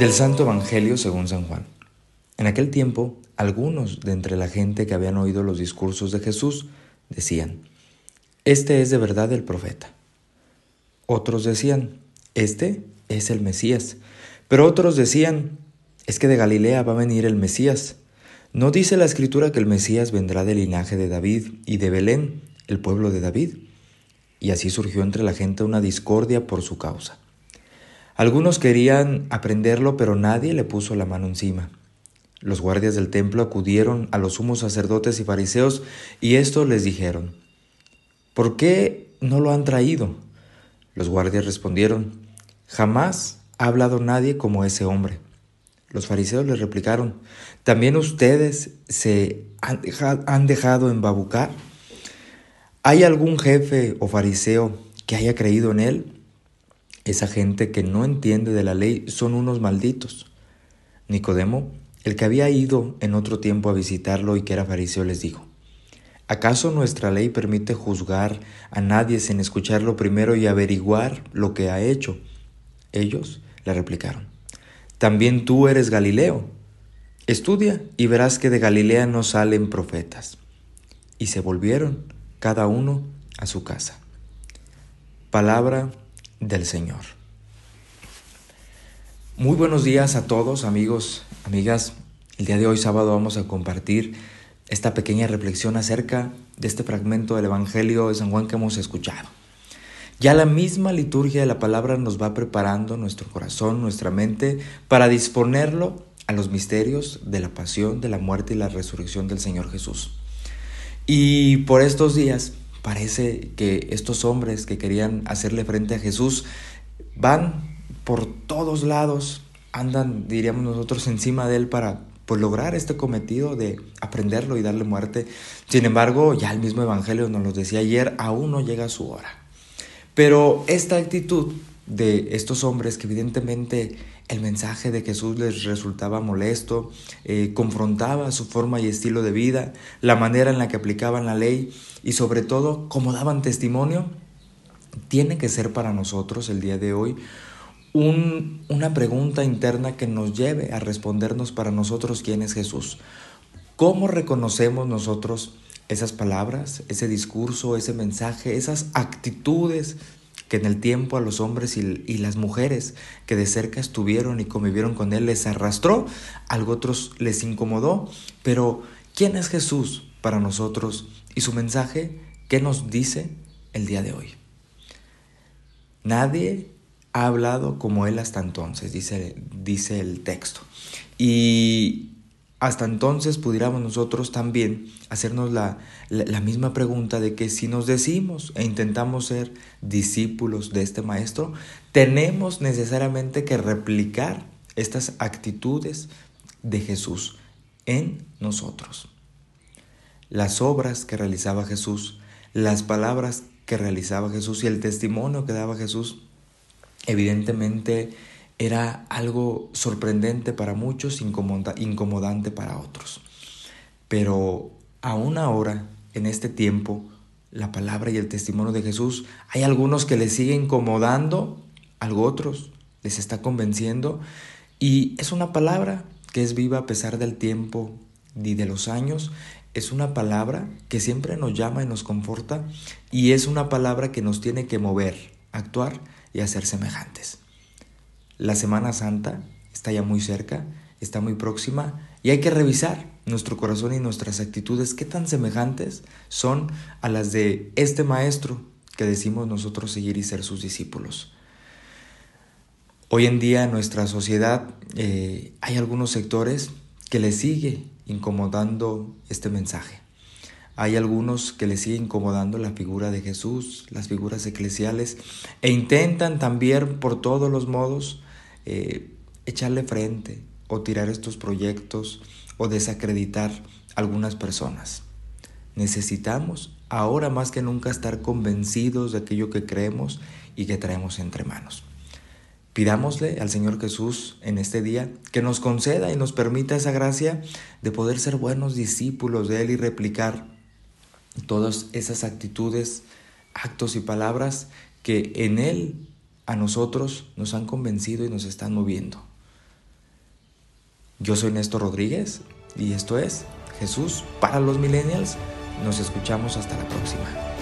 Del Santo Evangelio según San Juan. En aquel tiempo, algunos de entre la gente que habían oído los discursos de Jesús decían, Este es de verdad el profeta. Otros decían, Este es el Mesías. Pero otros decían, Es que de Galilea va a venir el Mesías. ¿No dice la escritura que el Mesías vendrá del linaje de David y de Belén, el pueblo de David? Y así surgió entre la gente una discordia por su causa. Algunos querían aprenderlo, pero nadie le puso la mano encima. Los guardias del templo acudieron a los sumos sacerdotes y fariseos y estos les dijeron, ¿por qué no lo han traído? Los guardias respondieron, jamás ha hablado nadie como ese hombre. Los fariseos les replicaron, ¿también ustedes se han dejado, embabucar? ¿Hay algún jefe o fariseo que haya creído en él? Esa gente que no entiende de la ley son unos malditos. Nicodemo, el que había ido en otro tiempo a visitarlo y que era fariseo, les dijo, ¿acaso nuestra ley permite juzgar a nadie sin escucharlo primero y averiguar lo que ha hecho? Ellos le replicaron, también tú eres Galileo. Estudia y verás que de Galilea no salen profetas. Y se volvieron cada uno a su casa. Palabra del Señor. Muy buenos días a todos amigos, amigas. El día de hoy sábado vamos a compartir esta pequeña reflexión acerca de este fragmento del Evangelio de San Juan que hemos escuchado. Ya la misma liturgia de la palabra nos va preparando nuestro corazón, nuestra mente, para disponerlo a los misterios de la pasión, de la muerte y la resurrección del Señor Jesús. Y por estos días Parece que estos hombres que querían hacerle frente a Jesús van por todos lados, andan, diríamos nosotros, encima de él para pues, lograr este cometido de aprenderlo y darle muerte. Sin embargo, ya el mismo Evangelio nos lo decía ayer, aún no llega su hora. Pero esta actitud de estos hombres que evidentemente el mensaje de Jesús les resultaba molesto, eh, confrontaba su forma y estilo de vida, la manera en la que aplicaban la ley y sobre todo cómo daban testimonio, tiene que ser para nosotros el día de hoy una pregunta interna que nos lleve a respondernos para nosotros quién es Jesús. ¿Cómo reconocemos nosotros esas palabras, ese discurso, ese mensaje, esas actitudes que en el tiempo a los hombres y, las mujeres que de cerca estuvieron y convivieron con él les arrastró, algo otros les incomodó, pero ¿quién es Jesús para nosotros y su mensaje qué nos dice el día de hoy? Nadie ha hablado como él hasta entonces, dice, dice el texto. Y hasta entonces pudiéramos nosotros también hacernos la, misma pregunta de que si nos decimos e intentamos ser discípulos de este maestro, tenemos necesariamente que replicar estas actitudes de Jesús en nosotros. Las obras que realizaba Jesús, las palabras que realizaba Jesús y el testimonio que daba Jesús, evidentemente era algo sorprendente para muchos, incomodante para otros. Pero aún ahora, en este tiempo, la palabra y el testimonio de Jesús, hay algunos que les sigue incomodando, algo otros les está convenciendo, y es una palabra que es viva a pesar del tiempo y de los años, es una palabra que siempre nos llama y nos conforta, y es una palabra que nos tiene que mover, actuar y hacer semejantes. La Semana Santa está ya muy cerca, está muy próxima y hay que revisar nuestro corazón y nuestras actitudes, qué tan semejantes son a las de este maestro que decimos nosotros seguir y ser sus discípulos. Hoy en día en nuestra sociedad eh, hay algunos sectores que le sigue incomodando este mensaje. Hay algunos que le sigue incomodando la figura de Jesús, las figuras eclesiales, e intentan también por todos los modos eh, echarle frente o tirar estos proyectos o desacreditar algunas personas. Necesitamos ahora más que nunca estar convencidos de aquello que creemos y que traemos entre manos. Pidámosle al Señor Jesús en este día que nos conceda y nos permita esa gracia de poder ser buenos discípulos de Él y replicar todas esas actitudes, actos y palabras que en Él a nosotros nos han convencido y nos están moviendo. Yo soy Néstor Rodríguez y esto es Jesús para los Millennials. Nos escuchamos hasta la próxima.